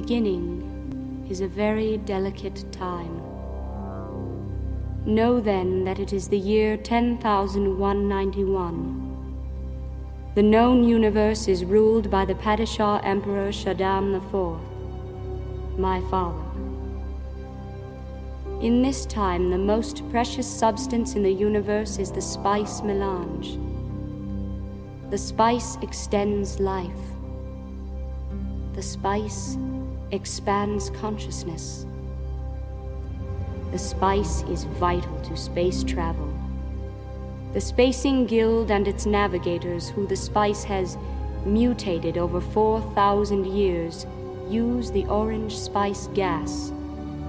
beginning is a very delicate time. Know then that it is the year 10,191. The known universe is ruled by the Padishah Emperor Shaddam IV, my father. In this time, the most precious substance in the universe is the spice melange. The spice extends life. The spice expands consciousness. The spice is vital to space travel. The Spacing Guild and its navigators, who the spice has mutated over 4,000 years, use the orange spice gas,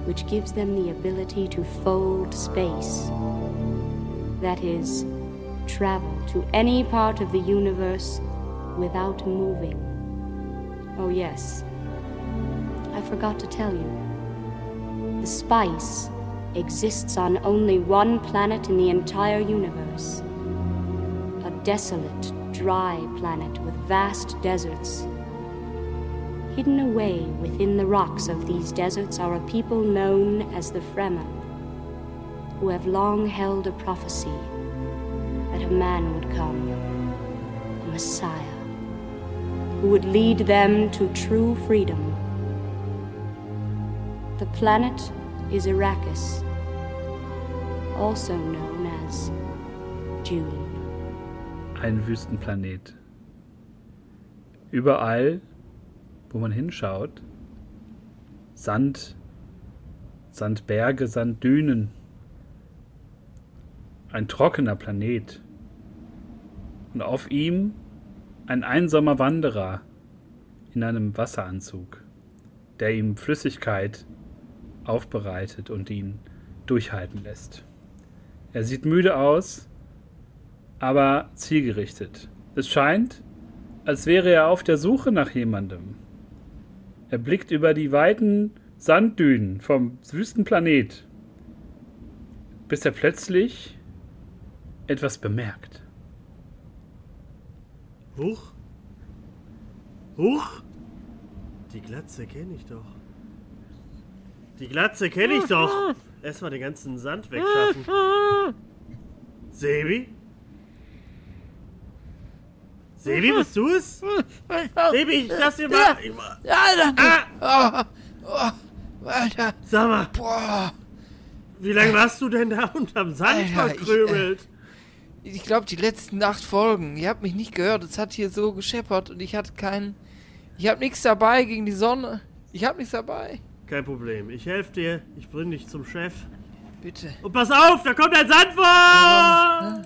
which gives them the ability to fold space. That is, travel to any part of the universe without moving. Oh, yes, I forgot to tell you. The spice exists on only one planet in the entire universe a desolate, dry planet with vast deserts. Hidden away within the rocks of these deserts are a people known as the Fremen, who have long held a prophecy that a man would come, a Messiah, who would lead them to true freedom. The planet is Arrakis, also known as Dune. Ein Wüstenplanet. Überall, wo man hinschaut, Sand, Sandberge, Sanddünen. Ein trockener Planet. Und auf ihm ein einsamer Wanderer in einem Wasseranzug, der ihm Flüssigkeit aufbereitet und ihn durchhalten lässt. Er sieht müde aus, aber zielgerichtet. Es scheint, als wäre er auf der Suche nach jemandem. Er blickt über die weiten Sanddünen vom Wüstenplanet, bis er plötzlich etwas bemerkt. Huch. Huch. Die Glatze kenne ich doch. Die Glatze kenne ich doch. Erstmal den ganzen Sand wegschaffen. Sebi? Sebi, bist du es? Sebi, ich lass dir mal. Ich mal- Ja, danke. Ah, Oh, oh, Alter. sag mal, Boah. wie lange warst du denn da unterm Sand Alter, ich, verkrümelt? Ich glaube, die letzten acht Folgen. Ihr habt mich nicht gehört. Es hat hier so gescheppert und ich hatte keinen. Ich habe nichts dabei gegen die Sonne. Ich habe nichts dabei. Kein Problem, ich helfe dir. Ich bring dich zum Chef. Bitte. Und pass auf, da kommt ein Sandwurm!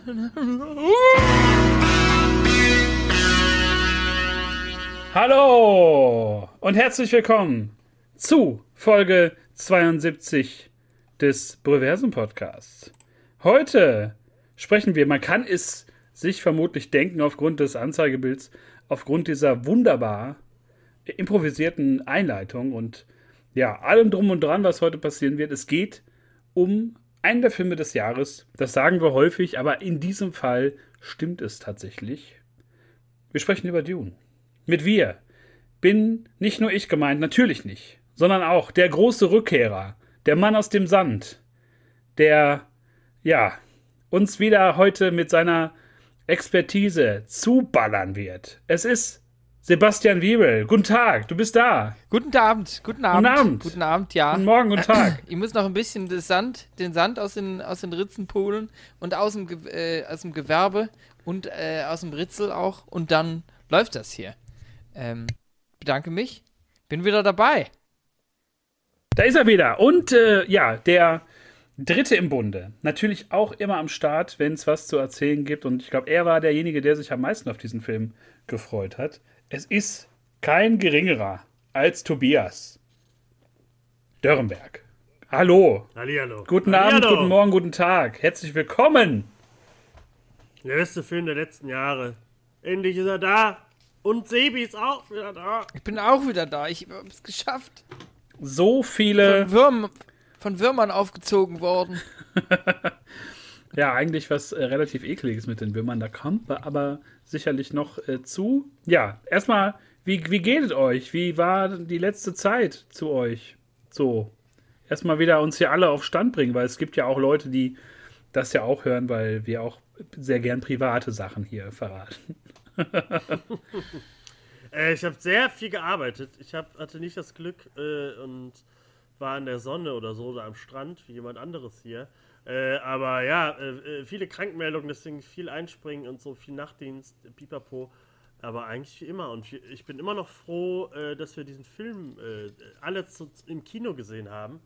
Hallo und herzlich willkommen zu Folge 72 des Breversum Podcasts. Heute sprechen wir, man kann es sich vermutlich denken aufgrund des Anzeigebilds, aufgrund dieser wunderbar improvisierten Einleitung und ja, allem drum und dran, was heute passieren wird. Es geht um einen der Filme des Jahres. Das sagen wir häufig, aber in diesem Fall stimmt es tatsächlich. Wir sprechen über Dune. Mit wir bin nicht nur ich gemeint, natürlich nicht, sondern auch der große Rückkehrer, der Mann aus dem Sand, der, ja, uns wieder heute mit seiner Expertise zuballern wird. Es ist Sebastian Wiebel. Guten Tag, du bist da. Guten Abend. Guten Abend. Abend. Guten Abend, ja. Guten Morgen, guten Tag. Ich muss noch ein bisschen das Sand, den Sand aus den, aus den Ritzen pulen und aus dem, äh, aus dem Gewerbe und äh, aus dem Ritzel auch. Und dann läuft das hier. Ähm, bedanke mich. Bin wieder dabei. Da ist er wieder. Und äh, ja, der Dritte im Bunde. Natürlich auch immer am Start, wenn es was zu erzählen gibt. Und ich glaube, er war derjenige, der sich am meisten auf diesen Film gefreut hat. Es ist kein geringerer als Tobias Dörrenberg. Hallo. Hallihallo. Guten Abend, Hallihallo. guten Morgen, guten Tag. Herzlich willkommen. Der beste Film der letzten Jahre. Endlich ist er da. Und Sebi ist auch wieder da. Ich bin auch wieder da. Ich habe es geschafft. So viele. Von, Würm, von Würmern aufgezogen worden. Ja, eigentlich was äh, relativ ekliges mit den Würmern. Da wir aber sicherlich noch äh, zu. Ja, erstmal wie, wie geht es euch? Wie war die letzte Zeit zu euch? So, erstmal wieder uns hier alle auf Stand bringen, weil es gibt ja auch Leute, die das ja auch hören, weil wir auch sehr gern private Sachen hier verraten. äh, ich habe sehr viel gearbeitet. Ich hab, hatte nicht das Glück äh, und war in der Sonne oder so oder am Strand wie jemand anderes hier. Äh, aber ja, äh, äh, viele Krankmeldungen, deswegen viel Einspringen und so, viel Nachtdienst, Pipapo. Aber eigentlich wie immer. Und ich bin immer noch froh, äh, dass wir diesen Film äh, alle zu, im Kino gesehen haben.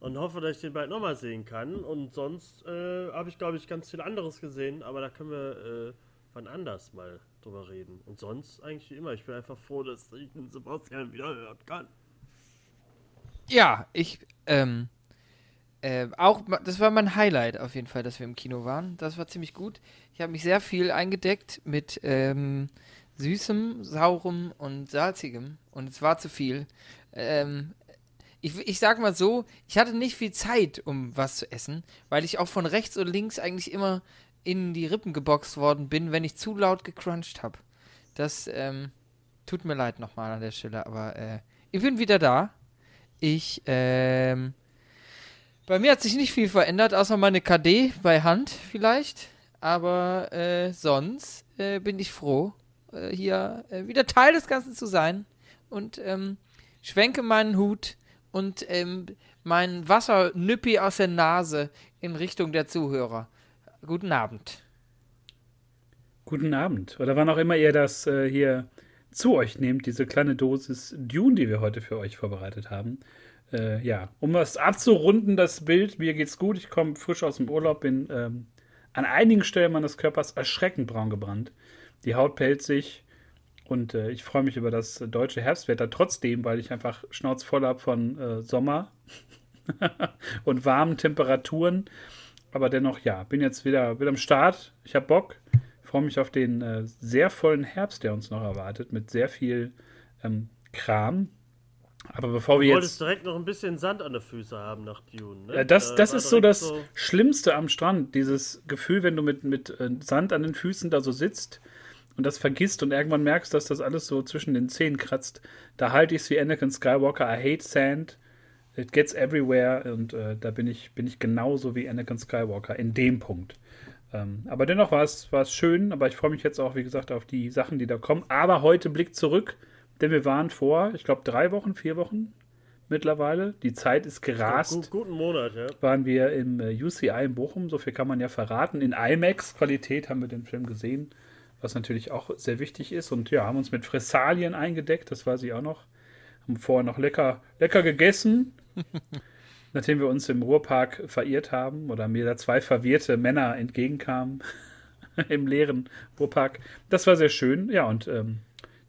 Und hoffe, dass ich den bald nochmal sehen kann. Und sonst äh, habe ich, glaube ich, ganz viel anderes gesehen. Aber da können wir wann anders mal drüber reden. Und sonst eigentlich wie immer. Ich bin einfach froh, dass ich den Sebastian wieder hören kann. Ja, ich, ähm, äh, auch, das war mein Highlight auf jeden Fall, dass wir im Kino waren. Das war ziemlich gut. Ich habe mich sehr viel eingedeckt mit ähm, Süßem, Saurem und Salzigem. Und es war zu viel. Ähm, ich, ich sag mal so, ich hatte nicht viel Zeit, um was zu essen, weil ich auch von rechts und links eigentlich immer in die Rippen geboxt worden bin, wenn ich zu laut gecrunched habe. Das ähm, tut mir leid nochmal an der Stelle, aber äh, ich bin wieder da. Ich ähm, bei mir hat sich nicht viel verändert, außer meine KD bei Hand vielleicht. Aber äh, sonst äh, bin ich froh, äh, hier äh, wieder Teil des Ganzen zu sein. Und ähm, schwenke meinen Hut und ähm, mein Wassernüppi aus der Nase in Richtung der Zuhörer. Guten Abend. Guten Abend. Oder wann auch immer ihr das äh, hier zu euch nehmt, diese kleine Dosis Dune, die wir heute für euch vorbereitet haben. Äh, ja, um was abzurunden, das Bild, mir geht's gut, ich komme frisch aus dem Urlaub, bin ähm, an einigen Stellen meines Körpers erschreckend braun gebrannt. Die Haut pellt sich und äh, ich freue mich über das deutsche Herbstwetter trotzdem, weil ich einfach Schnauz voll habe von äh, Sommer und warmen Temperaturen. Aber dennoch, ja, bin jetzt wieder, wieder am Start. Ich habe Bock. Freue mich auf den äh, sehr vollen Herbst, der uns noch erwartet, mit sehr viel ähm, Kram. Aber bevor wir jetzt. Du wolltest direkt noch ein bisschen Sand an den Füßen haben nach Dune, ne? Ja, das, das ist so das so Schlimmste am Strand. Dieses Gefühl, wenn du mit, mit äh, Sand an den Füßen da so sitzt und das vergisst und irgendwann merkst, dass das alles so zwischen den Zähnen kratzt. Da halte ich es wie Anakin Skywalker. I hate sand. It gets everywhere. Und äh, da bin ich, bin ich genauso wie Anakin Skywalker in dem Punkt. Ähm, aber dennoch war es, war es schön. Aber ich freue mich jetzt auch, wie gesagt, auf die Sachen, die da kommen. Aber heute Blick zurück denn wir waren vor, ich glaube, drei Wochen, vier Wochen mittlerweile. Die Zeit ist gerast. Gut, guten Monat, ja. Waren wir im äh, UCI in Bochum, so viel kann man ja verraten. In IMAX-Qualität haben wir den Film gesehen, was natürlich auch sehr wichtig ist. Und ja, haben uns mit Fressalien eingedeckt, das weiß ich auch noch. Haben vorher noch lecker, lecker gegessen. nachdem wir uns im Ruhrpark verirrt haben oder mir da zwei verwirrte Männer entgegenkamen im leeren Ruhrpark. Das war sehr schön. Ja, und ähm,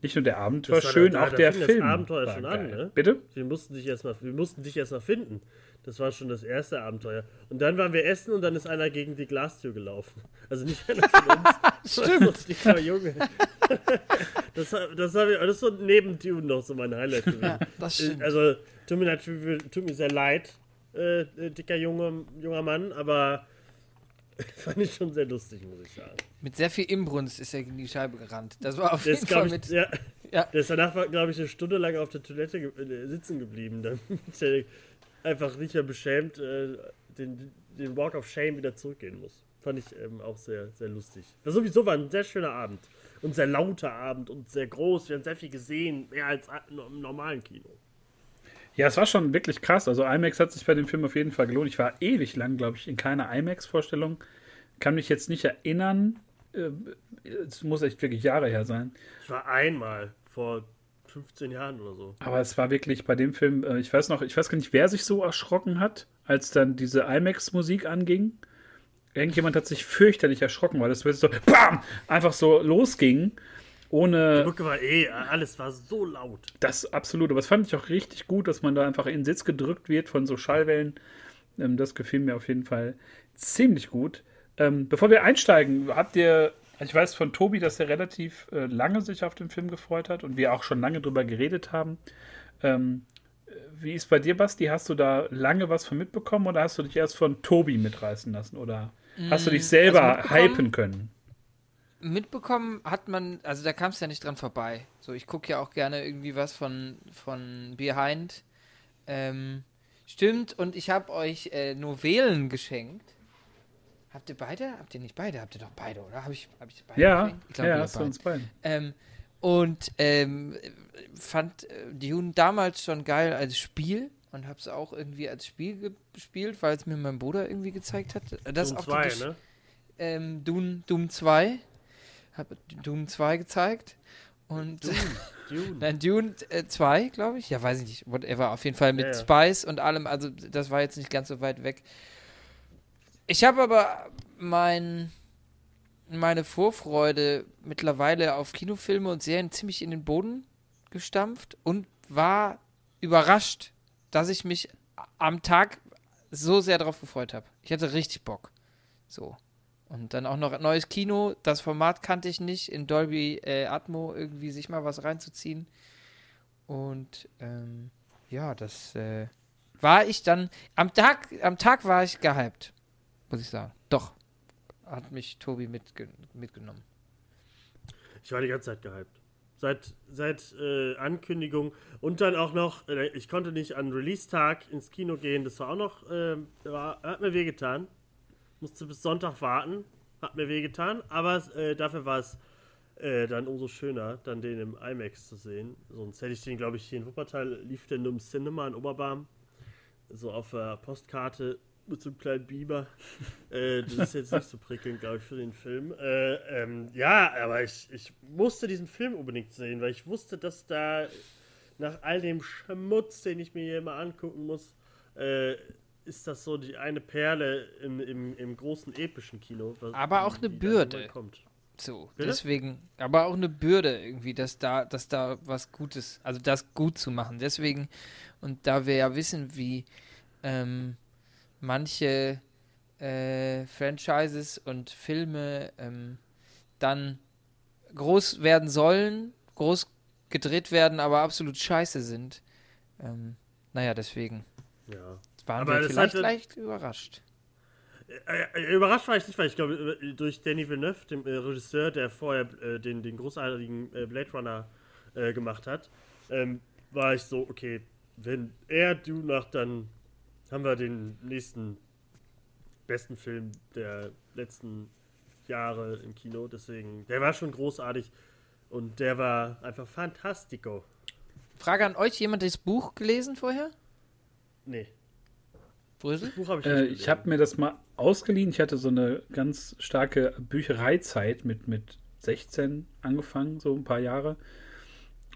nicht nur der Abend war, war schön, da, auch da der Film. Das Abenteuer schon geil. an, ne? Bitte? Wir mussten dich erstmal, wir mussten dich erstmal finden. Das war schon das erste Abenteuer. Und dann waren wir essen und dann ist einer gegen die Glastür gelaufen. Also nicht einer von uns. Stimmt. Ich war Junge. das, das, ich, das ist so neben Dune noch so mein Highlight gewesen. Ja, das stimmt. Also tut mir, natürlich, tut mir sehr leid, äh, dicker junge, junger Mann, aber fand ich schon sehr lustig, muss ich sagen. Mit sehr viel Inbrunst ist er gegen die Scheibe gerannt. Das war auf jeden Fall mit. Ja, ja. Der ist danach, glaube ich, eine Stunde lang auf der Toilette ge äh, sitzen geblieben, damit er einfach nicht mehr beschämt äh, den, den Walk of Shame wieder zurückgehen muss. Fand ich ähm, auch sehr, sehr lustig. Das sowieso war ein sehr schöner Abend. Und sehr lauter Abend und sehr groß. Wir haben sehr viel gesehen, mehr als im normalen Kino. Ja, es war schon wirklich krass. Also IMAX hat sich bei dem Film auf jeden Fall gelohnt. Ich war ewig lang, glaube ich, in keiner IMAX-Vorstellung. Kann mich jetzt nicht erinnern. Äh, es muss echt wirklich Jahre her sein. Ich war einmal vor 15 Jahren oder so. Aber es war wirklich bei dem Film, äh, ich weiß noch, ich weiß gar nicht, wer sich so erschrocken hat, als dann diese IMAX-Musik anging. Irgendjemand hat sich fürchterlich erschrocken, weil das so BAM! einfach so losging. Ohne. Die Brücke war eh, alles war so laut. Das absolut, aber das fand ich auch richtig gut, dass man da einfach in den Sitz gedrückt wird von so Schallwellen. Ähm, das gefiel mir auf jeden Fall ziemlich gut. Ähm, bevor wir einsteigen, habt ihr, ich weiß von Tobi, dass er relativ äh, lange sich auf den Film gefreut hat und wir auch schon lange drüber geredet haben. Ähm, wie ist bei dir, Basti? Hast du da lange was von mitbekommen oder hast du dich erst von Tobi mitreißen lassen? Oder hast du dich mm, selber also hypen können? Mitbekommen hat man, also da kam es ja nicht dran vorbei. So, ich gucke ja auch gerne irgendwie was von, von Behind. Ähm, stimmt, und ich habe euch äh, Novelen geschenkt. Habt ihr beide? Habt ihr nicht beide? Habt ihr doch beide, oder? Habe ich, hab ich beide Ja, geschenkt? Ich glaub, ja, hast du beide. uns beiden. Ähm, und ähm, fand äh, Dune damals schon geil als Spiel und habe es auch irgendwie als Spiel gespielt, weil es mir mein Bruder irgendwie gezeigt hat. Das Doom auch die 2, Gesch- ne? ähm, Doom, Doom 2. Hab Doom 2 gezeigt. Und Dune. Dune. nein, Dune äh, 2, glaube ich. Ja, weiß ich nicht. Whatever. Auf jeden Fall mit Ja, ja. Spice und allem. Also, das war jetzt nicht ganz so weit weg. Ich habe aber mein, meine Vorfreude mittlerweile auf Kinofilme und Serien ziemlich in den Boden gestampft und war überrascht, dass ich mich am Tag so sehr darauf gefreut habe. Ich hatte richtig Bock. So. Und dann auch noch ein neues Kino. Das Format kannte ich nicht. In Dolby äh, Atmo irgendwie sich mal was reinzuziehen. Und ähm, ja, das äh, war ich dann. Am Tag, am Tag war ich gehypt. Muss ich sagen. Doch. Hat mich Tobi mitge mitgenommen. Ich war die ganze Zeit gehypt. Seit, seit äh, Ankündigung und dann auch noch, äh, ich konnte nicht an Release-Tag ins Kino gehen, das war auch noch, äh, war, hat mir wehgetan. Musste bis Sonntag warten, hat mir wehgetan, aber äh, dafür war es äh, dann umso schöner, dann den im IMAX zu sehen. Sonst hätte ich den, glaube ich, hier in Wuppertal, lief der nur im Cinema in Oberbarm, so auf der Postkarte mit so einem kleinen Biber. äh, das ist jetzt nicht so prickelnd, glaube ich, für den Film. Äh, ähm, ja, aber ich, ich musste diesen Film unbedingt sehen, weil ich wusste, dass da nach all dem Schmutz, den ich mir hier immer angucken muss, äh, ist das so die eine Perle im, im, im großen epischen Kino. was- Aber auch eine Bürde. So, Bitte? deswegen, aber auch eine Bürde irgendwie, dass da, dass da was Gutes, also das gut zu machen. Deswegen, und da wir ja wissen, wie ähm, manche äh, Franchises und Filme ähm, dann groß werden sollen, groß gedreht werden, aber absolut scheiße sind. Ähm, naja, deswegen Ja. Waren Aber wir vielleicht hatte- leicht überrascht. Äh, äh, überrascht war ich nicht, weil ich glaube, äh, durch Danny Villeneuve, dem äh, Regisseur, der vorher äh, den, den großartigen Blade Runner gemacht hat, ähm, war ich so, okay, wenn er Dune macht, dann haben wir den nächsten besten Film der letzten Jahre im Kino. Deswegen, der war schon großartig und der war einfach fantastico. Frage an euch, jemand das Buch gelesen vorher? Nee, Brösel? das Buch habe ich Äh, ich habe mir das mal ausgeliehen. Ich hatte so eine ganz starke Büchereizeit mit, mit 16 angefangen, so ein paar Jahre.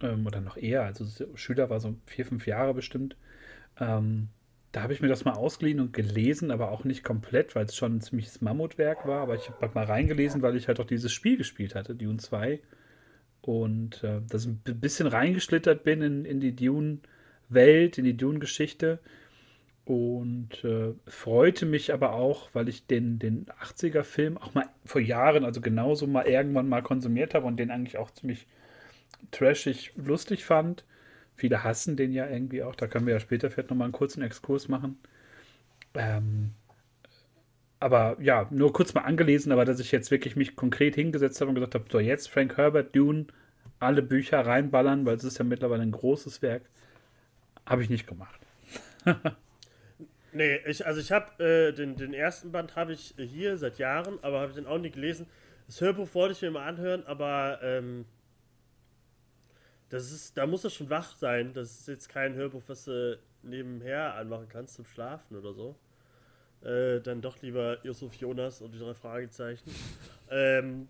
Ähm, oder noch eher. Also so Schüler war so vier, fünf Jahre bestimmt. Ähm, da habe ich mir das mal ausgeliehen und gelesen, aber auch nicht komplett, weil es schon ein ziemliches Mammutwerk war. Aber ich habe mal reingelesen, weil ich halt auch dieses Spiel gespielt hatte, Dune 2. Und äh, dass ich ein bisschen reingeschlittert bin in, in die Dune-Welt, in die Dune-Geschichte. Und äh, freute mich aber auch, weil ich den, den 80er-Film auch mal vor Jahren, also genauso mal irgendwann mal konsumiert habe und den eigentlich auch ziemlich trashig lustig fand. Viele hassen den ja irgendwie auch. Da können wir ja später vielleicht nochmal einen kurzen Exkurs machen. Ähm, aber ja, nur kurz mal angelesen, aber dass ich jetzt wirklich mich konkret hingesetzt habe und gesagt habe, so jetzt Frank Herbert, Dune, alle Bücher reinballern, weil es ist ja mittlerweile ein großes Werk, habe ich nicht gemacht. Nee, ich, also ich habe äh, den, den ersten Band habe ich äh, hier seit Jahren, aber habe ich den auch nie gelesen. Das Hörbuch wollte ich mir mal anhören, aber ähm, das ist, da muss er schon wach sein. Das ist jetzt kein Hörbuch, was du nebenher anmachen kannst zum Schlafen oder so. Äh, dann doch lieber Yusuf Jonas und die drei Fragezeichen. ähm,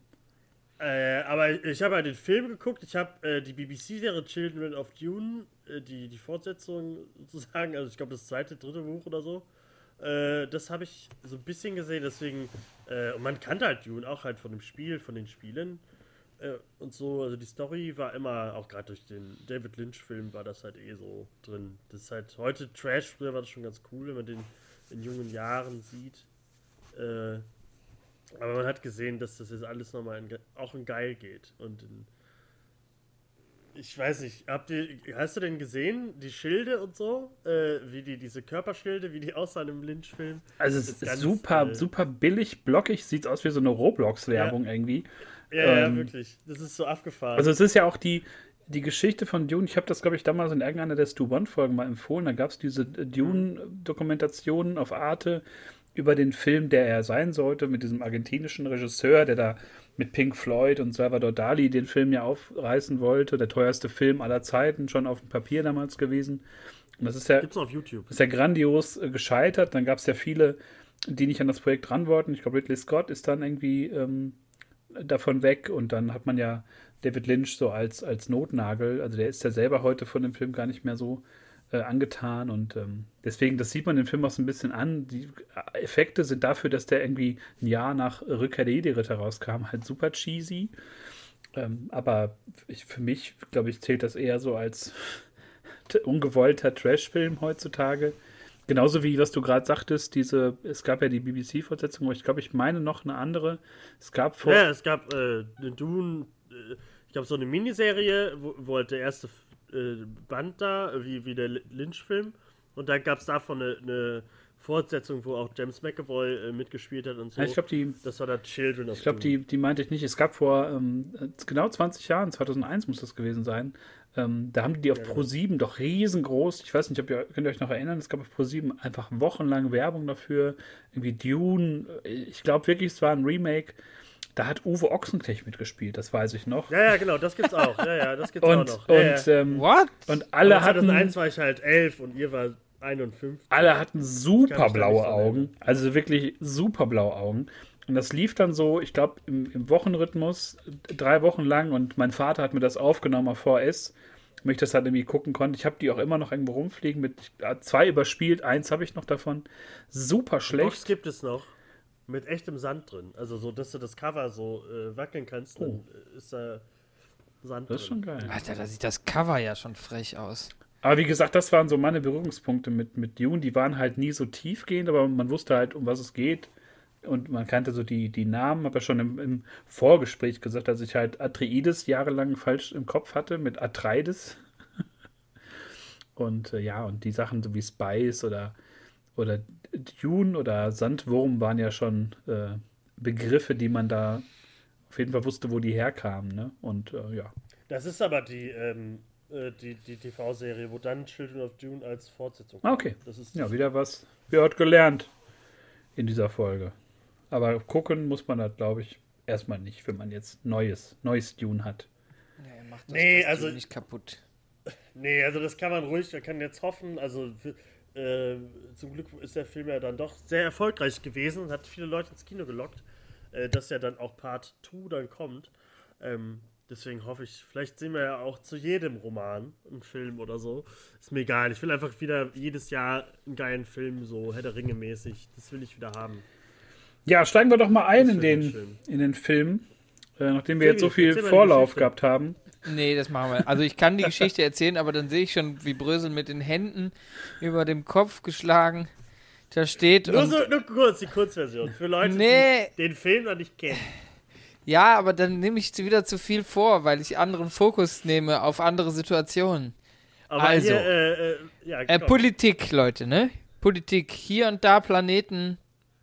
äh, aber ich habe halt den Film geguckt. Ich habe äh, die BBC-Serie Children of Dune, äh, die, die Fortsetzung sozusagen, also ich glaube das zweite, dritte Buch oder so. Äh, das habe ich so ein bisschen gesehen, deswegen, äh, und man kannte halt Dune auch halt von dem Spiel, von den Spielen äh, und so. Also die Story war immer, auch gerade durch den David Lynch-Film war das halt eh so drin. Das ist halt heute Trash, früher war das schon ganz cool, wenn man den in jungen Jahren sieht. Aber man hat gesehen, dass das jetzt alles nochmal in, auch in geil geht. Und in, ich weiß nicht, habt ihr, hast du denn gesehen, die Schilde und so? Äh, wie die, diese Körperschilde, wie die aussahen im Lynch-Film? Also es ist ist super, äh, super billig, blockig, sieht aus wie so eine Roblox-Werbung irgendwie. Ja, ja, Ähm, wirklich. Das ist so abgefahren. Also es ist ja auch die, die Geschichte von Dune, ich habe das, glaube ich, damals in irgendeiner der Stu One-Folgen mal empfohlen, da gab es diese äh, Dune-Dokumentationen auf Arte über den Film, der er sein sollte, mit diesem argentinischen Regisseur, der da mit Pink Floyd und Salvador Dali den Film ja aufreißen wollte, der teuerste Film aller Zeiten, schon auf dem Papier damals gewesen. Und das ist ja Gibt's auf YouTube. ist ja grandios äh, gescheitert. Dann gab es ja viele, die nicht an das Projekt ran wollten. Ich glaube, Ridley Scott ist dann irgendwie ähm, davon weg und dann hat man ja David Lynch so als, als Notnagel. Also der ist ja selber heute von dem Film gar nicht mehr so äh, angetan und ähm, deswegen, das sieht man den Film auch so ein bisschen an. Die Effekte sind dafür, dass der irgendwie ein Jahr nach Rückkehr der Jedi-Ritter rauskam, halt super cheesy. Ähm, aber ich, für mich, glaube ich, zählt das eher so als ungewollter Trash-Film heutzutage. Genauso wie, was du gerade sagtest, diese, es gab ja die BBC-Fortsetzung, aber ich glaube, ich meine noch eine andere. Es gab vor. Ja, es gab äh, eine Dune, äh, ich glaube, so eine Miniserie, wo, wo halt der erste äh, Band da, äh, wie, wie der Lynch-Film. Und dann gab es davon eine, eine Fortsetzung, wo auch James McAvoy äh, mitgespielt hat und so. Ja, ich glaube, die, das war da Children of ich glaube, die, die meinte ich nicht. Es gab vor ähm, genau 20 Jahren, 2001 muss das gewesen sein, ähm, da haben die die auf Ja, genau. Pro 7 doch riesengroß. Ich weiß nicht, ob ihr könnt ihr euch noch erinnern, es gab auf Pro 7 einfach wochenlang Werbung dafür. Irgendwie Dune. Ich glaube wirklich, es war ein Remake. Da hat Uwe Ochsenknecht mitgespielt, das weiß ich noch. Ja, ja, genau, das gibt's auch. Ja, ja, das gibt's Und, auch noch. Ja, und, ja. ähm, What? und alle Aber hatten. 2001 war ich halt elf und ihr war 51. Alle hatten super blaue Augen. Also wirklich super blaue Augen. Und das lief dann so, ich glaube, im, im Wochenrhythmus, drei Wochen lang. Und mein Vater hat mir das aufgenommen auf VS, damit ich das halt irgendwie gucken konnte. Ich habe die auch immer noch irgendwo rumfliegen. Mit äh, zwei überspielt, eins habe ich noch davon. Super Box schlecht. gibt es noch mit echtem Sand drin. Also so, dass du das Cover so äh, wackeln kannst, dann äh, ist da Sand Oh. Das ist drin. schon geil. Alter, da sieht das Cover ja schon frech aus. Aber wie gesagt, das waren so meine Berührungspunkte mit, mit Dune. Die waren halt nie so tiefgehend, aber man wusste halt, um was es geht. Und man kannte so die, die Namen, habe ja schon im, im Vorgespräch gesagt, dass ich halt Atreides jahrelang falsch im Kopf hatte mit Atreides. Und äh, ja, und die Sachen so wie Spice oder, oder Dune oder Sandwurm waren ja schon äh, Begriffe, die man da auf jeden Fall wusste, wo die herkamen. Ne? Und äh, ja. Das ist aber die, ähm, äh, die, die TV-Serie, wo dann Children of Dune als Fortsetzung Ah, okay. Das ist Ja, wieder was gehört gelernt in dieser Folge. Aber gucken muss man das, glaube ich, erstmal nicht, wenn man jetzt neues, neues Dune hat. Nee, macht das, Nee, das also- Ding nicht kaputt. Nee, also das kann man ruhig, man kann jetzt hoffen. Also für, äh, zum Glück ist der Film ja dann doch sehr erfolgreich gewesen und hat viele Leute ins Kino gelockt, äh, dass ja dann auch Part 2 dann kommt. Ähm, deswegen hoffe ich, vielleicht sehen wir ja auch zu jedem Roman einen Film oder so. Ist mir egal. Ich will einfach wieder jedes Jahr einen geilen Film, so Herr der Ringe mäßig. Das will ich wieder haben. Ja, steigen wir doch mal ein Das in den, schön. in den Film, äh, nachdem wir jetzt so viel Vorlauf gehabt haben. Nee, das machen wir. Also ich kann die Geschichte erzählen, aber dann sehe ich schon, wie Brösel mit den Händen über dem Kopf geschlagen da steht. Nur, so, nur kurz, die Kurzversion. Für Leute, Nee. die den Film noch nicht kennen. Ja, aber dann nehme ich wieder zu viel vor, weil ich anderen Fokus nehme auf andere Situationen. Aber Also. hier, äh, äh, ja, Äh, komm. Politik, Leute, ne? Politik. Hier und da Planeten.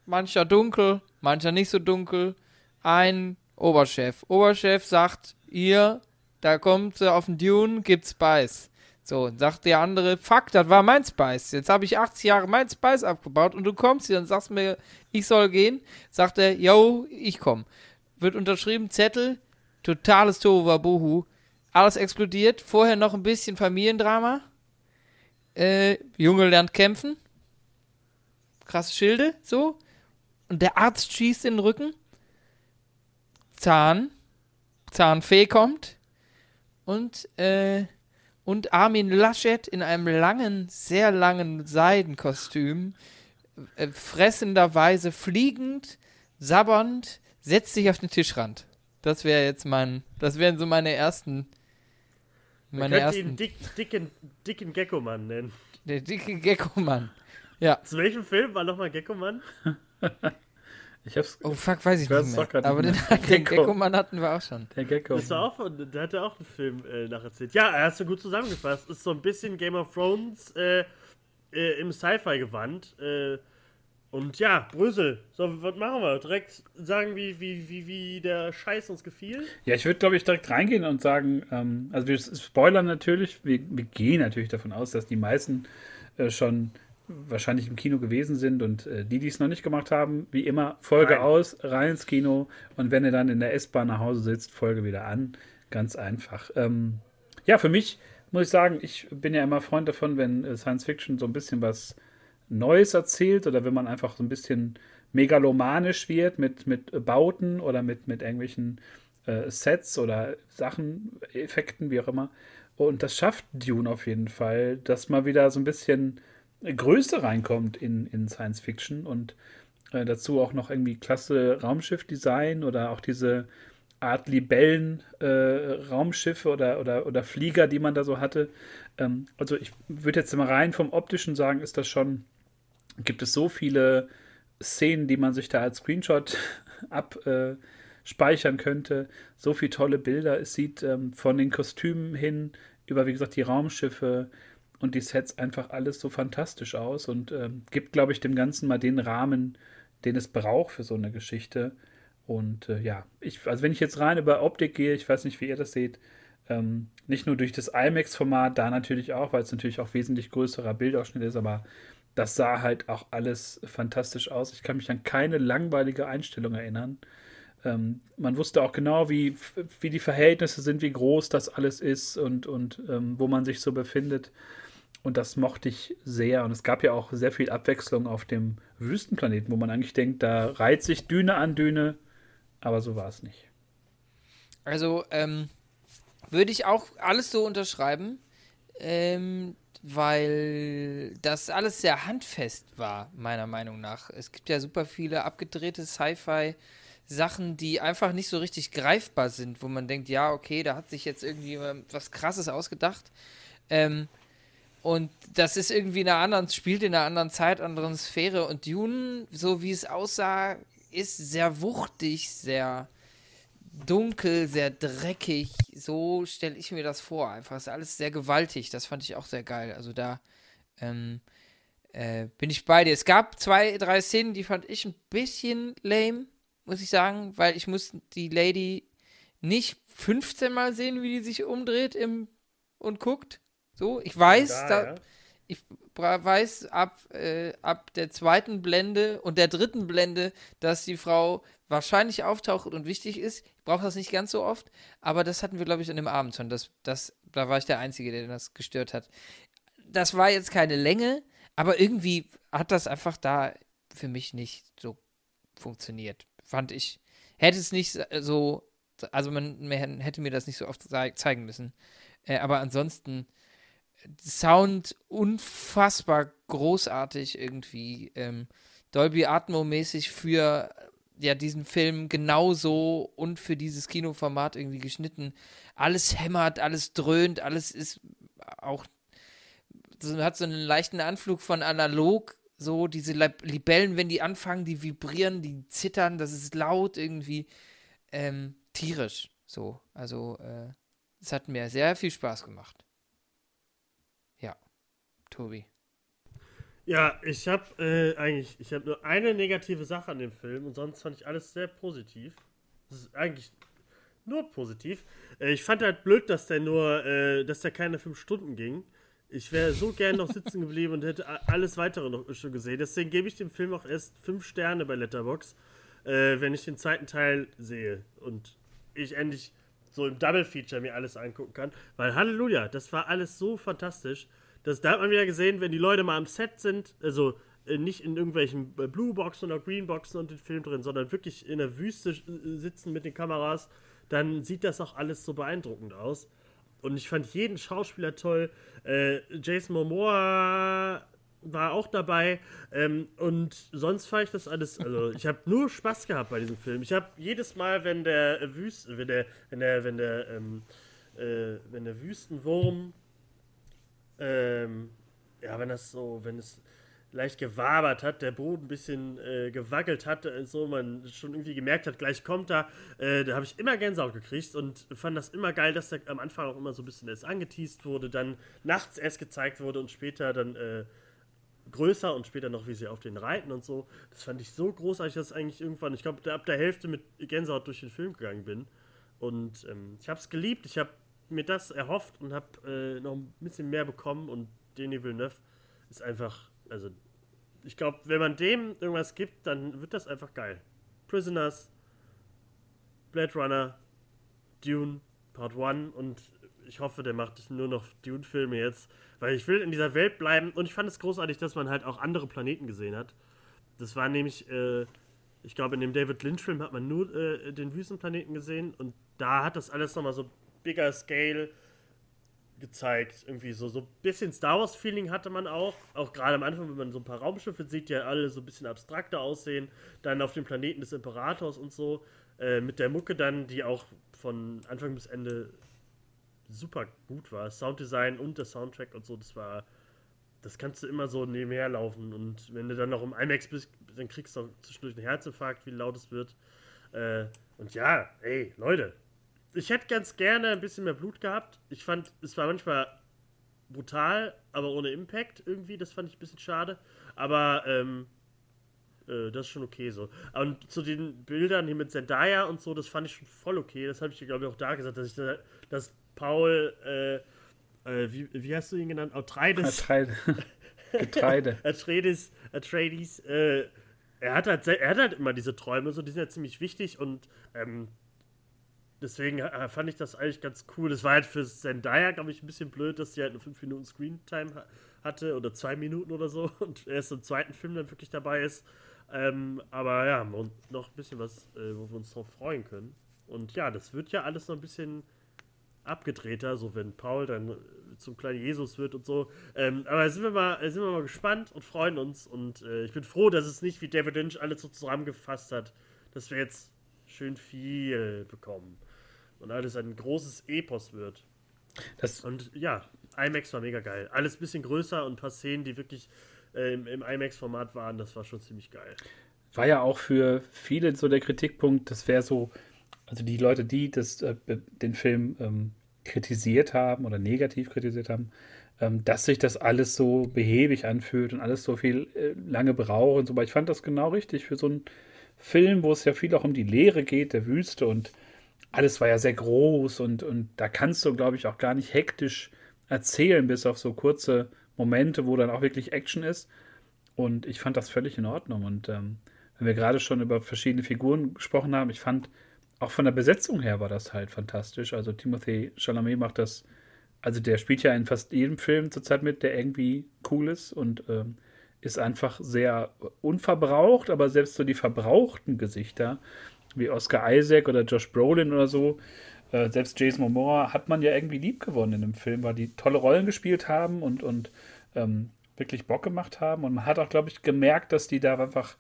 Mancher dunkel, mancher nicht so dunkel. Ein Oberchef. Oberchef sagt, ihr, da kommt sie auf den Dune, gibt Spice. So, sagt der andere, fuck, das war mein Spice. Jetzt habe ich 80 Jahre mein Spice abgebaut und du kommst hier und sagst mir, ich soll gehen. Sagt er, yo, ich komm. Wird unterschrieben, Zettel, totales Tohuwabohu. Alles explodiert. Vorher noch ein bisschen Familiendrama. Äh, Junge lernt kämpfen. Krasse Schilde, so. Und der Arzt schießt in den Rücken. Zahn. Zahnfee kommt. Und, äh, und Armin Laschet in einem langen, sehr langen Seidenkostüm, äh, fressenderweise fliegend, sabbernd, setzt sich auf den Tischrand. Das wäre jetzt mein, das wären so meine ersten, Man meine könnte ihn ersten, dick, dicken, dicken Gecko-Mann nennen. der dicke Gecko-Mann. Ja. Zu welchem Film war nochmal Gecko-Mann? Ich hab's. Oh fuck, weiß ich Ich weiß nicht mehr. Aber nicht den, mehr. den Gecko. Gecko-Mann hatten wir auch schon. Der Gecko. War auch von, da hat er auch einen Film äh, nacherzählt. Ja, er hast du gut zusammengefasst. Ist so ein bisschen Game of Thrones äh, äh, im Sci-Fi gewandt. Äh, Und ja, Brösel, so, was machen wir? Direkt sagen, wie, wie, wie, wie der Scheiß uns gefiel? Ja, ich würde, glaube ich, direkt reingehen und sagen, ähm, also wir spoilern natürlich, wir, wir, gehen natürlich davon aus, dass die meisten äh, schon wahrscheinlich im Kino gewesen sind und äh, die, die es noch nicht gemacht haben, wie immer, Folge rein. aus, rein ins Kino und wenn ihr dann in der S-Bahn nach Hause sitzt, Folge wieder an. Ganz einfach. Ähm, ja, für mich muss ich sagen, ich bin ja immer Freund davon, wenn äh, Science Fiction so ein bisschen was Neues erzählt oder wenn man einfach so ein bisschen megalomanisch wird mit, mit Bauten oder mit, mit irgendwelchen äh, Sets oder Sachen, Effekten, wie auch immer. Und das schafft Dune auf jeden Fall, dass mal wieder so ein bisschen Größe reinkommt in, in Science Fiction und äh, dazu auch noch irgendwie klasse Raumschiffdesign oder auch diese Art Libellen-Raumschiffe äh, oder, oder, oder Flieger, die man da so hatte. Ähm, also ich würde jetzt mal rein vom optischen sagen, ist das schon gibt es so viele Szenen, die man sich da als Screenshot abspeichern äh, könnte. So viele tolle Bilder. Es sieht ähm, von den Kostümen hin über, wie gesagt, die Raumschiffe und die Sets einfach alles so fantastisch aus und ähm, gibt, glaube ich, dem Ganzen mal den Rahmen, den es braucht für so eine Geschichte. Und äh, ja, ich, also wenn ich jetzt rein über Optik gehe, ich weiß nicht, wie ihr das seht, ähm, nicht nur durch das IMAX-Format, da natürlich auch, weil es natürlich auch wesentlich größerer Bildausschnitt ist, aber das sah halt auch alles fantastisch aus. Ich kann mich an keine langweilige Einstellung erinnern. Ähm, man wusste auch genau, wie, wie die Verhältnisse sind, wie groß das alles ist und, und ähm, wo man sich so befindet. Und das mochte ich sehr. Und es gab ja auch sehr viel Abwechslung auf dem Wüstenplaneten, wo man eigentlich denkt, da reiht sich Düne an Düne. Aber so war es nicht. Also ähm, würde ich auch alles so unterschreiben. Ähm, weil das alles sehr handfest war, meiner Meinung nach. Es gibt ja super viele abgedrehte Sci-Fi. Sachen, die einfach nicht so richtig greifbar sind, wo man denkt, ja, okay, da hat sich jetzt irgendwie was Krasses ausgedacht. Ähm, und das ist irgendwie in einer anderen, spielt in einer anderen Zeit, anderen Sphäre. Und Dune, so wie es aussah, ist sehr wuchtig, sehr dunkel, sehr dreckig. So stelle ich mir das vor. Einfach ist alles sehr gewaltig. Das fand ich auch sehr geil. Also da ähm, äh, bin ich bei dir. Es gab zwei, drei Szenen, die fand ich ein bisschen lame, muss ich sagen, weil ich muss die Lady nicht 15 Mal sehen, wie die sich umdreht im, und guckt. So, ich weiß, da, da ja. ich weiß ab, äh, ab der zweiten Blende und der dritten Blende, dass die Frau wahrscheinlich auftaucht und wichtig ist. Ich brauche das nicht ganz so oft, aber das hatten wir, glaube ich, an dem Abend schon. Das, das, da war ich der Einzige, der das gestört hat. Das war jetzt keine Länge, aber irgendwie hat das einfach da für mich nicht so funktioniert. Fand ich. Hätte es nicht so, also man, man hätte mir das nicht so oft zeigen müssen. Äh, aber ansonsten Sound unfassbar großartig irgendwie. Ähm, Dolby Atmo-mäßig für ja diesen Film genauso und für dieses Kinoformat irgendwie geschnitten. Alles hämmert, alles dröhnt, alles ist auch hat so einen leichten Anflug von analog. So diese Libellen, wenn die anfangen, die vibrieren, die zittern, das ist laut irgendwie ähm, tierisch. So, also äh, es hat mir sehr viel Spaß gemacht. Tobi. Ja, ich habe äh, eigentlich, ich habe nur eine negative Sache an dem Film und sonst fand ich alles sehr positiv. Das ist eigentlich nur positiv. Äh, ich fand halt blöd, dass der nur, äh, dass der keine fünf Stunden ging. Ich wäre so gern noch sitzen geblieben und hätte alles weitere noch schon gesehen. Deswegen gebe ich dem Film auch erst fünf Sterne bei Letterbox, äh, wenn ich den zweiten Teil sehe und ich endlich so im Double Feature mir alles angucken kann. Weil Halleluja, das war alles so fantastisch. Das, da hat man wieder gesehen, wenn die Leute mal am Set sind, also äh, nicht in irgendwelchen äh, Blue Boxen oder Green Boxen und den Film drin, sondern wirklich in der Wüste äh, sitzen mit den Kameras, dann sieht das auch alles so beeindruckend aus. Und ich fand jeden Schauspieler toll. Äh, Jason Momoa war auch dabei. Ähm, und sonst fand ich das alles. Also, ich habe nur Spaß gehabt bei diesem Film. Ich habe jedes Mal, wenn der Wüst, wenn der, wenn der, wenn der, ähm, äh, wenn der Wüstenwurm ähm, ja, wenn das so, wenn es leicht gewabert hat, der Boden ein bisschen äh, gewackelt hat, äh, so man schon irgendwie gemerkt hat, gleich kommt er, äh, da habe ich immer Gänsehaut gekriegt und fand das immer geil, dass der am Anfang auch immer so ein bisschen erst angeteased wurde, dann nachts erst gezeigt wurde und später dann äh, größer und später noch, wie sie auf den reiten und so. Das fand ich so großartig, dass eigentlich irgendwann, ich glaube, ab der Hälfte mit Gänsehaut durch den Film gegangen bin. Und ähm, ich habe es geliebt, ich habe mir das erhofft und habe äh, noch ein bisschen mehr bekommen und Denis Villeneuve ist einfach, also ich glaube, wenn man dem irgendwas gibt, dann wird das einfach geil. Prisoners, Blade Runner, Dune, Part 1 und ich hoffe, der macht nur noch Dune-Filme jetzt, weil ich will in dieser Welt bleiben und ich fand es großartig, dass man halt auch andere Planeten gesehen hat. Das war nämlich, äh, ich glaube, in dem David Lynch-Film hat man nur äh, den Wüstenplaneten gesehen und da hat das alles nochmal so bigger Scale gezeigt. Irgendwie so, so ein bisschen Star Wars-Feeling hatte man auch. Auch gerade am Anfang, wenn man so ein paar Raumschiffe sieht, die ja alle so ein bisschen abstrakter aussehen. Dann auf dem Planeten des Imperators und so. Äh, mit der Mucke dann, die auch von Anfang bis Ende super gut war. Sounddesign und der Soundtrack und so, das war. Das kannst du immer so nebenher laufen. Und wenn du dann noch im IMAX bist, dann kriegst du auch zwischendurch einen Herzinfarkt, wie laut es wird. Äh, und ja, ey, Leute, ich hätte ganz gerne ein bisschen mehr Blut gehabt. Ich fand, es war manchmal brutal, aber ohne Impact irgendwie. Das fand ich ein bisschen schade. Aber ähm, äh, das ist schon okay so. Und zu den Bildern hier mit Zendaya und so, das fand ich schon voll okay. Das habe ich, glaube ich, auch da gesagt, dass ich da, dass Paul, äh, äh, wie, wie hast du ihn genannt? Atreides. Getreide. Getreide. Atreides, Atreides, äh, er hat, halt, er hat halt immer diese Träume, so, die sind ja ziemlich wichtig und ähm, deswegen äh, fand ich das eigentlich ganz cool. Das war halt für Zendaya, glaube ich, ein bisschen blöd, dass sie halt nur 5 Minuten Screentime ha hatte oder 2 Minuten oder so und erst im zweiten Film dann wirklich dabei ist. Ähm, aber ja, und noch ein bisschen was, äh, wo wir uns drauf freuen können. Und ja, das wird ja alles noch ein bisschen abgedrehter, so wenn Paul dann äh, zum kleinen Jesus wird und so. Ähm, aber sind wir, mal, sind wir mal gespannt und freuen uns. Und äh, ich bin froh, dass es nicht wie David Lynch alles so zusammengefasst hat, dass wir jetzt schön viel bekommen und alles ein großes Epos wird. Das und ja, IMAX war mega geil. Alles ein bisschen größer und ein paar Szenen, die wirklich äh, im, im IMAX-Format waren, das war schon ziemlich geil. War ja auch für viele so der Kritikpunkt, das wäre so, also die Leute, die das, äh, den Film ähm, kritisiert haben oder negativ kritisiert haben, ähm, dass sich das alles so behäbig anfühlt und alles so viel äh, lange braucht und so. Aber ich fand das genau richtig für so einen Film, wo es ja viel auch um die Leere geht, der Wüste und alles war ja sehr groß und, und da kannst du, glaube ich, auch gar nicht hektisch erzählen, bis auf so kurze Momente, wo dann auch wirklich Action ist. Und ich fand das völlig in Ordnung. Und ähm, wenn wir gerade schon über verschiedene Figuren gesprochen haben, ich fand auch von der Besetzung her war das halt fantastisch. Also Timothy Chalamet macht das, also der spielt ja in fast jedem Film zurzeit mit, der irgendwie cool ist und ähm, ist einfach sehr unverbraucht, aber selbst so die verbrauchten Gesichter wie Oscar Isaac oder Josh Brolin oder so, äh, selbst Jason Momoa hat man ja irgendwie lieb gewonnen in dem Film, weil die tolle Rollen gespielt haben und, und ähm, wirklich Bock gemacht haben. Und man hat auch, glaube ich, gemerkt, dass die da einfach,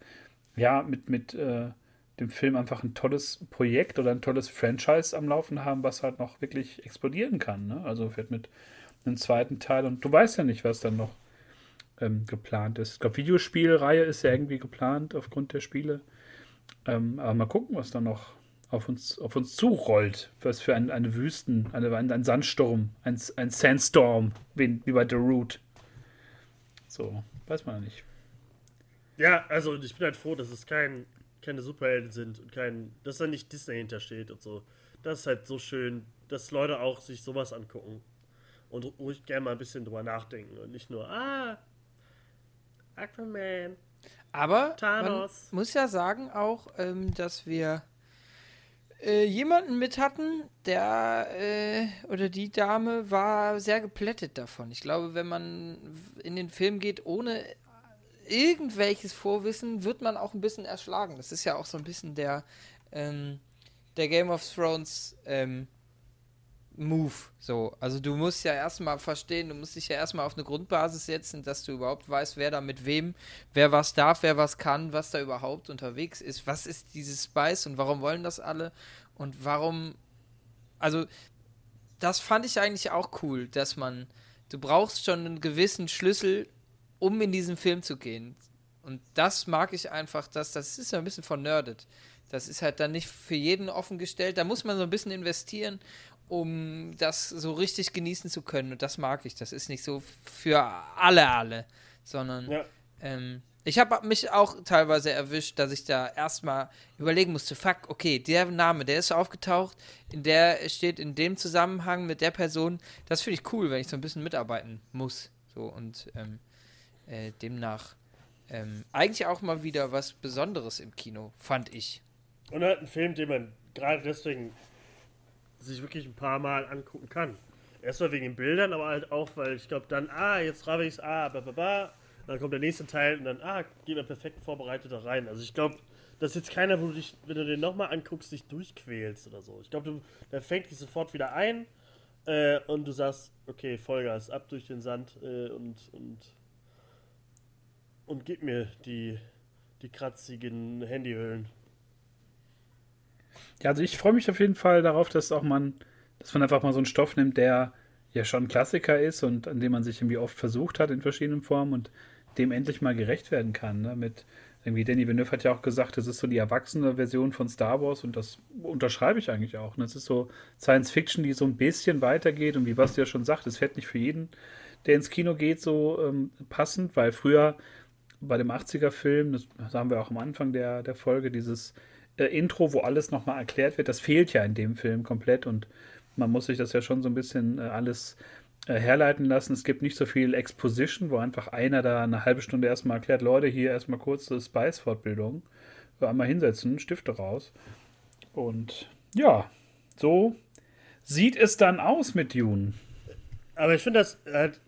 ja, mit, mit äh, dem Film einfach ein tolles Projekt oder ein tolles Franchise am Laufen haben, was halt noch wirklich explodieren kann. Ne? Also vielleicht mit einem zweiten Teil. Und du weißt ja nicht, was dann noch ähm, geplant ist. Ich glaube, Videospielreihe ist ja irgendwie geplant aufgrund der Spiele. Ähm, aber mal gucken, was da noch auf uns, auf uns zurollt. Was für ein, eine Wüsten, eine, ein, ein Sandsturm, ein, ein Sandstorm, wie, wie bei The Root. So, weiß man nicht. Ja, also ich bin halt froh, dass es kein, keine Superhelden sind und kein, dass da nicht Disney hintersteht und so. Das ist halt so schön, dass Leute auch sich sowas angucken und ruhig gerne mal ein bisschen drüber nachdenken und nicht nur, ah, Aquaman, aber Thanos. man muss ja sagen auch, ähm, dass wir äh, jemanden mit hatten, der äh, oder die Dame war sehr geplättet davon. Ich glaube, wenn man in den Film geht ohne irgendwelches Vorwissen, wird man auch ein bisschen erschlagen. Das ist ja auch so ein bisschen der, ähm, der Game of Thrones ähm, Move. So, also du musst ja erstmal verstehen, du musst dich ja erstmal auf eine Grundbasis setzen, dass du überhaupt weißt, wer da mit wem, wer was darf, wer was kann, was da überhaupt unterwegs ist, was ist dieses Spice und warum wollen das alle und warum. Also, das fand ich eigentlich auch cool, dass man. Du brauchst schon einen gewissen Schlüssel, um in diesen Film zu gehen. Und das mag ich einfach, dass das ist ja ein bisschen vernördet. Das ist halt dann nicht für jeden offengestellt. Da muss man so ein bisschen investieren um das so richtig genießen zu können. Und das mag ich. Das ist nicht so für alle, alle, sondern ja. Ähm, ich habe mich auch teilweise erwischt, dass ich da erstmal überlegen musste, fuck, okay, der Name, der ist aufgetaucht, in der steht in dem Zusammenhang mit der Person. Das finde ich cool, wenn ich so ein bisschen mitarbeiten muss. So und ähm, äh, demnach ähm, eigentlich auch mal wieder was Besonderes im Kino, fand ich. Und halt ein Film, den man gerade deswegen sich wirklich ein paar Mal angucken kann. Erstmal wegen den Bildern, aber halt auch, weil ich glaube dann, ah, jetzt rabe ich es, ah, ba, ba, ba. Dann kommt der nächste Teil und dann, ah, geht man perfekt vorbereitet da rein. Also ich glaube, das ist jetzt keiner, wo du dich, wenn du den nochmal anguckst, dich durchquälst oder so. Ich glaube, der fängt dich sofort wieder ein äh, und du sagst, okay, Vollgas, ab durch den Sand äh, und, und, und gib mir die, die kratzigen Handyhüllen. Ja, also ich freue mich auf jeden Fall darauf, dass auch man, dass man einfach mal so einen Stoff nimmt, der ja schon Klassiker ist und an dem man sich irgendwie oft versucht hat in verschiedenen Formen und dem endlich mal gerecht werden kann. Ne? Mit irgendwie Danny Villeneuve hat ja auch gesagt, das ist so die erwachsene Version von Star Wars und das unterschreibe ich eigentlich auch. Ne? Das ist so Science Fiction, die so ein bisschen weitergeht und wie Basti ja schon sagt, es fährt nicht für jeden, der ins Kino geht, so ähm, passend, weil früher bei dem 80er-Film, das haben wir auch am Anfang der, der Folge, dieses äh, Intro, wo alles nochmal erklärt wird, das fehlt ja in dem Film komplett und man muss sich das ja schon so ein bisschen äh, alles äh, herleiten lassen. Es gibt nicht so viel Exposition, wo einfach einer da eine halbe Stunde erstmal erklärt, Leute, hier erstmal kurze Spice-Fortbildung. Einmal hinsetzen, Stifte raus. Und ja, so sieht es dann aus mit Dune. Aber ich finde das halt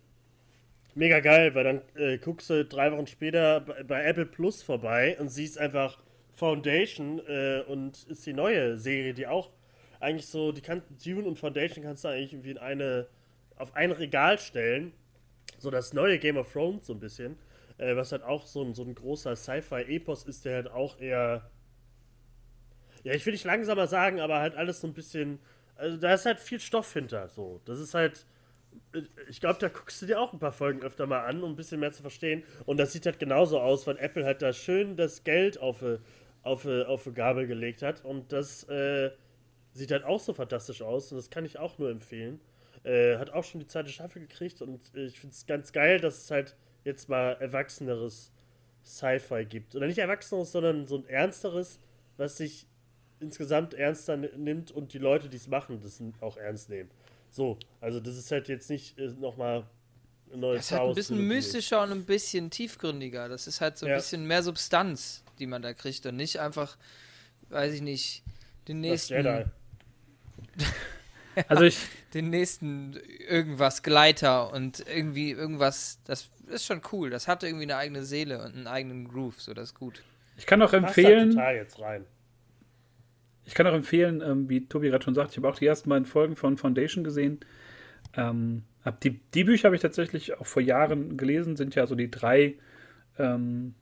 mega geil, weil dann äh, guckst du drei Wochen später bei, bei Apple Plus vorbei und siehst einfach Foundation äh, und ist die neue Serie, die auch eigentlich so, die kann, Dune und Foundation kannst du eigentlich irgendwie in eine, auf ein Regal stellen. So das neue Game of Thrones so ein bisschen. Äh, was halt auch so ein, so ein großer Sci-Fi-Epos ist, der halt auch eher. Ja, ich will nicht langsamer sagen, aber halt alles so ein bisschen. Also da ist halt viel Stoff hinter. So. Das ist halt. Äh, ich glaube, da guckst du dir auch ein paar Folgen öfter mal an, um ein bisschen mehr zu verstehen. Und das sieht halt genauso aus, weil Apple halt da schön das Geld auf, äh, auf, äh, auf eine Gabel gelegt hat. Und das äh, sieht halt auch so fantastisch aus. Und das kann ich auch nur empfehlen. Äh, hat auch schon die zweite Staffel gekriegt. Und ich finde es ganz geil, dass es halt jetzt mal erwachseneres Sci-Fi gibt. Oder nicht erwachseneres, sondern so ein ernsteres, was sich insgesamt ernster nimmt und die Leute, die es machen, das auch ernst nehmen. So, also das ist halt jetzt nicht äh, nochmal ein neues Das ist halt ein bisschen mystischer und ein bisschen tiefgründiger. Das ist halt so ein ja. bisschen mehr Substanz die man da kriegt und nicht einfach, weiß ich nicht, den nächsten. also ich. Den nächsten irgendwas Gleiter und irgendwie irgendwas, das ist schon cool. Das hat irgendwie eine eigene Seele und einen eigenen Groove, so das ist gut. Ich kann auch empfehlen. Total jetzt rein. Ich kann auch empfehlen, ähm, wie Tobi gerade schon sagt, ich habe auch die ersten beiden Folgen von Foundation gesehen. Ähm, hab die, die Bücher habe ich tatsächlich auch vor Jahren gelesen, sind ja so die drei ähm,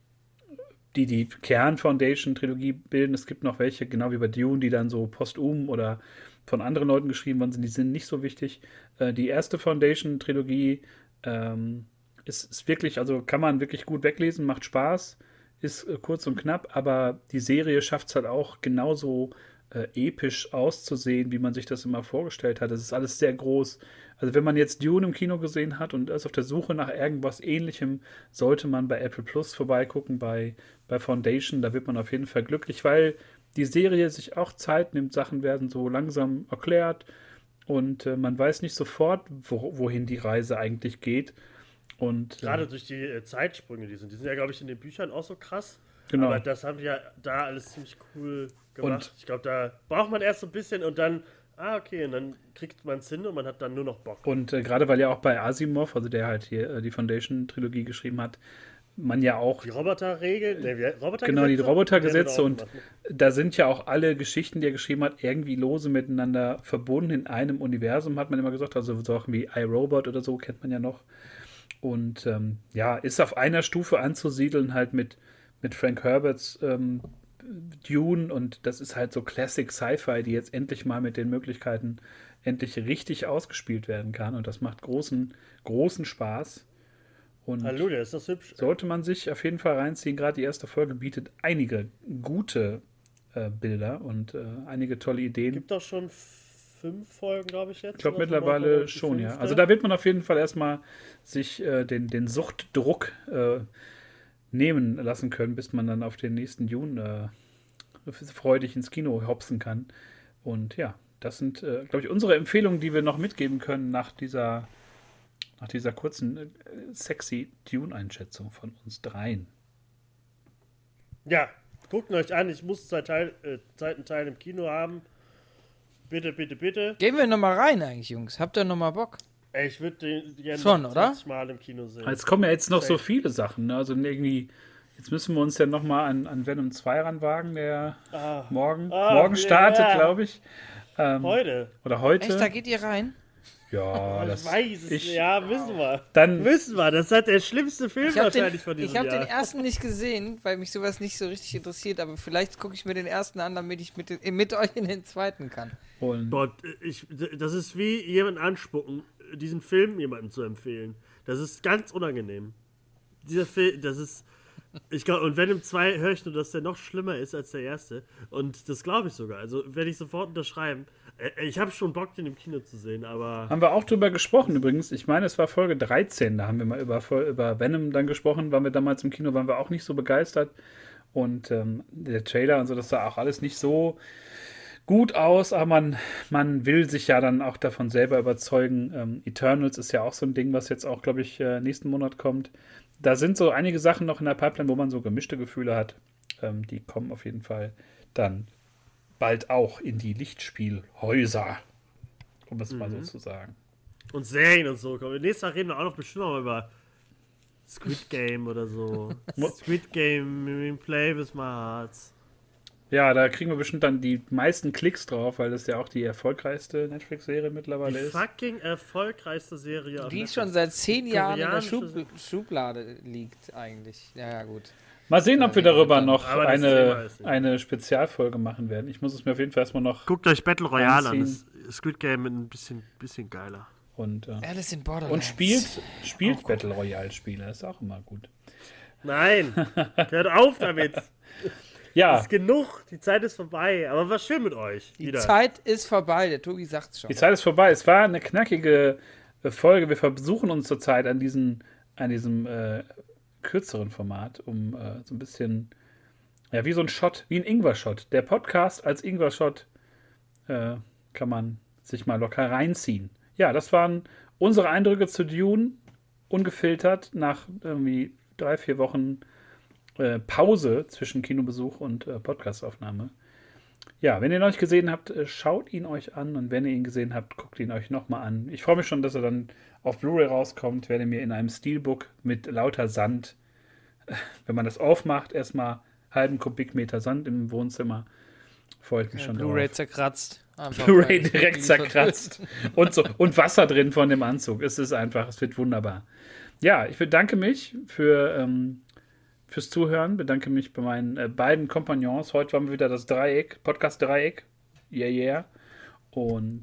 die die Kern-Foundation-Trilogie bilden. Es gibt noch welche, genau wie bei Dune, die dann so postum oder von anderen Leuten geschrieben worden sind. Die sind nicht so wichtig. Äh, die erste Foundation-Trilogie ähm, ist, ist, wirklich, also kann man wirklich gut weglesen, macht Spaß, ist äh, kurz und knapp, aber die Serie schafft es halt auch genauso äh, episch auszusehen, wie man sich das immer vorgestellt hat. Das ist alles sehr groß. Also wenn man jetzt Dune im Kino gesehen hat und ist auf der Suche nach irgendwas ähnlichem, sollte man bei Apple Plus vorbeigucken, bei, bei Foundation. Da wird man auf jeden Fall glücklich, weil die Serie sich auch Zeit nimmt. Sachen werden so langsam erklärt und äh, man weiß nicht sofort, wo, wohin die Reise eigentlich geht. Und, äh, Gerade durch die äh, Zeitsprünge, die sind. Die sind ja, glaube ich, in den Büchern auch so krass. Genau. Aber das haben die ja da alles ziemlich cool gemacht. Und ich glaube, da braucht man erst so ein bisschen und dann, ah, okay, und dann kriegt man es hin und man hat dann nur noch Bock. Und äh, gerade weil ja auch bei Asimov, also der halt hier äh, die Foundation-Trilogie geschrieben hat, man ja auch. Die Roboterregeln? Nee, Roboter genau, die Robotergesetze und da sind ja auch alle Geschichten, die er geschrieben hat, irgendwie lose miteinander verbunden in einem Universum, hat man immer gesagt. Also so Sachen wie iRobot oder so kennt man ja noch. Und ähm, ja, ist auf einer Stufe anzusiedeln, halt mit mit Frank Herberts ähm, Dune und das ist halt so Classic Sci-Fi, die jetzt endlich mal mit den Möglichkeiten endlich richtig ausgespielt werden kann und das macht großen, großen Spaß. Und Halleluja, ist das hübsch. Sollte man sich auf jeden Fall reinziehen. Gerade die erste Folge bietet einige gute äh, Bilder und äh, einige tolle Ideen. Gibt doch schon fünf Folgen, glaube ich, jetzt. Ich glaube mittlerweile schon, ja. Also da wird man auf jeden Fall erstmal sich äh, den, den Suchtdruck äh, nehmen lassen können, bis man dann auf den nächsten June äh, freudig ins Kino hopsen kann. Und ja, das sind, äh, glaube ich, unsere Empfehlungen, die wir noch mitgeben können nach dieser, nach dieser kurzen, äh, sexy Dune-Einschätzung von uns dreien. Ja, guckt euch an. Ich muss zwei Teil, äh, Zeitenteile im Kino haben. Bitte, bitte, bitte. Gehen wir nochmal rein eigentlich, Jungs. Habt ihr nochmal Bock? Ey, ich würde den gerne Schon, noch oder? 20 Mal im Kino sehen. Jetzt kommen ja jetzt noch so viele Sachen. Ne? Also irgendwie, jetzt müssen wir uns ja noch mal an, an Venom 2 ranwagen, der Ah, morgen, Ah, morgen startet, ja. glaube ich. Ähm, heute. oder heute. Echt, da geht ihr rein? Ja, ich das weiß es. ich- ja, wissen wir. Dann Wissen wir. Das hat der schlimmste Film Ich habe den, wahrscheinlich von diesem ich hab Jahr. den ersten nicht gesehen, weil mich sowas nicht so richtig interessiert, aber vielleicht gucke ich mir den ersten an, damit ich mit, den- mit euch in den zweiten kann. und Boah, ich, das ist wie jemand anspucken, diesen Film jemandem zu empfehlen. Das ist ganz unangenehm. Dieser Film, das ist. Ich glaube, und Venom 2 höre ich nur, dass der noch schlimmer ist als der erste. Und das glaube ich sogar. Also werde ich sofort unterschreiben. Äh, Ich habe schon Bock, den im Kino zu sehen, aber. haben wir auch drüber gesprochen übrigens. Ich meine, es war Folge 13, da haben wir mal über, über Venom dann gesprochen. Waren wir damals im Kino, waren wir auch nicht so begeistert. Und ähm, der Trailer und so, das sah auch alles nicht so gut aus, aber man, man will sich ja dann auch davon selber überzeugen. Ähm, Eternals ist ja auch so ein Ding, was jetzt auch, glaube ich, äh, nächsten Monat kommt. Da sind so einige Sachen noch in der Pipeline, wo man so gemischte Gefühle hat. Ähm, die kommen auf jeden Fall dann bald auch in die Lichtspielhäuser, um es mal so zu sagen. Und Serien und so. Komm, Nächstes Mal reden wir auch noch bestimmt noch mal über Squid Game oder so. Squid Game, Play with my hearts. Ja, da kriegen wir bestimmt dann die meisten Klicks drauf, weil das ja auch die erfolgreichste Netflix-Serie Die mittlerweile ist. fucking erfolgreichste Serie Die schon seit zehn Jahren in der Schub Schublade liegt, eigentlich. Ja, ja, gut. Mal sehen, ob wir darüber noch eine, eine Spezialfolge machen werden. Ich muss es mir auf jeden Fall erstmal noch Guckt euch Battle Royale an. Anziehen. Das Squid Game ein bisschen, bisschen geiler. und, äh, Alice in Borderlands. und spielt, spielt Battle Royale-Spiele. ist auch immer gut. Nein, hört auf damit. Ja, Ist genug. Die Zeit ist vorbei. Aber war schön mit euch. Die wieder. Zeit ist vorbei, der Tobi sagt's schon. die Zeit ist vorbei. Es war eine knackige äh, Folge. Wir versuchen uns zurzeit an, diesen, an diesem äh, kürzeren Format, um äh, so ein bisschen, ja, wie so ein Shot, wie ein Ingwer-Shot. Der Podcast als Ingwer-Shot äh, kann man sich mal locker reinziehen. Ja, das waren unsere Eindrücke zu Dune, ungefiltert, nach irgendwie drei, vier Wochen äh, Pause zwischen Kinobesuch und äh, Podcastaufnahme. Ja, wenn ihr ihn euch gesehen habt, äh, schaut ihn euch an und wenn ihr ihn gesehen habt, guckt ihn euch nochmal an. Ich freue mich schon, dass er dann auf Blu-ray rauskommt, werde mir in einem Steelbook mit lauter Sand, wenn man das aufmacht, erstmal halben Kubikmeter Sand im Wohnzimmer. Freue ich mich schon Blu-ray zerkratzt. Einfach Blu-ray direkt zerkratzt. und, so, und Wasser drin von dem Anzug. Es ist einfach, es wird wunderbar. Ja, ich bedanke mich für, ähm, fürs Zuhören, bedanke mich bei meinen äh, beiden Kompagnons. Heute waren wir wieder das Dreieck, Podcast-Dreieck. Yeah, yeah. Und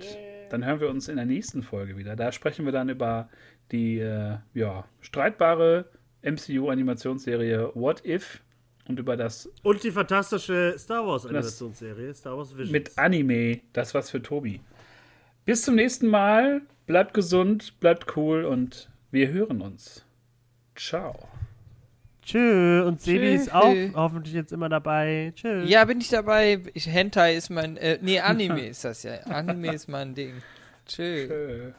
dann hören wir uns in der nächsten Folge wieder. Da sprechen wir dann über die äh, ja, streitbare MCU-Animationsserie What If und über das Und die fantastische Star Wars Animationsserie, Star Wars Visions. mit Anime, das was für Tobi. Bis zum nächsten Mal. Bleibt gesund, bleibt cool und wir hören uns. Ciao. Tschö. Und Sebi Tschö. ist auch hoffentlich jetzt immer dabei. Tschö. Ja, bin ich dabei. Ich, Hentai ist mein. Äh, nee, Anime ist das ja. Anime ist mein Ding. Tschö. Tschö.